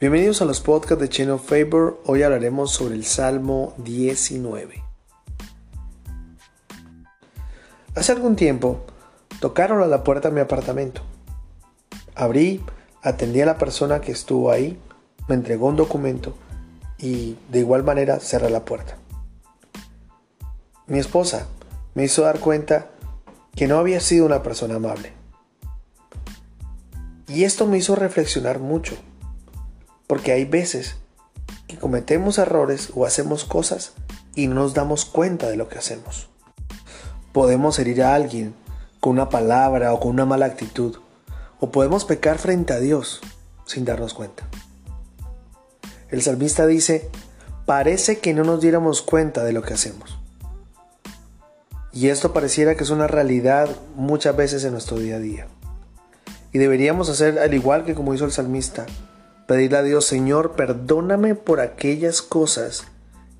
Bienvenidos a los podcasts de Chain of Favor. Hoy hablaremos sobre el Salmo 19. Hace algún tiempo tocaron a la puerta de mi apartamento. Abrí, atendí a la persona que estuvo ahí, me entregó un documento y de igual manera cerré la puerta. Mi esposa me hizo dar cuenta que no había sido una persona amable. Y esto me hizo reflexionar mucho porque hay veces que cometemos errores o hacemos cosas y no nos damos cuenta de lo que hacemos. Podemos herir a alguien con una palabra o con una mala actitud. O podemos pecar frente a Dios sin darnos cuenta. El salmista dice, parece que no nos diéramos cuenta de lo que hacemos. Y esto pareciera que es una realidad muchas veces en nuestro día a día. Y deberíamos hacer al igual que como hizo el salmista, Pedirle a Dios, Señor, perdóname por aquellas cosas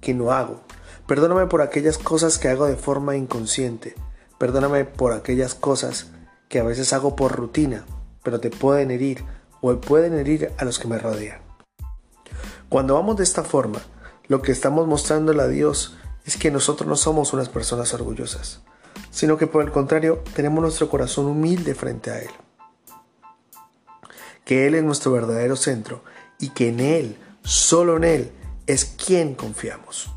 que no hago. Perdóname por aquellas cosas que hago de forma inconsciente. Perdóname por aquellas cosas que a veces hago por rutina, pero te pueden herir o pueden herir a los que me rodean. Cuando vamos de esta forma, lo que estamos mostrándole a Dios es que nosotros no somos unas personas orgullosas, sino que por el contrario tenemos nuestro corazón humilde frente a Él que Él es nuestro verdadero centro y que en Él, solo en Él, es quien confiamos.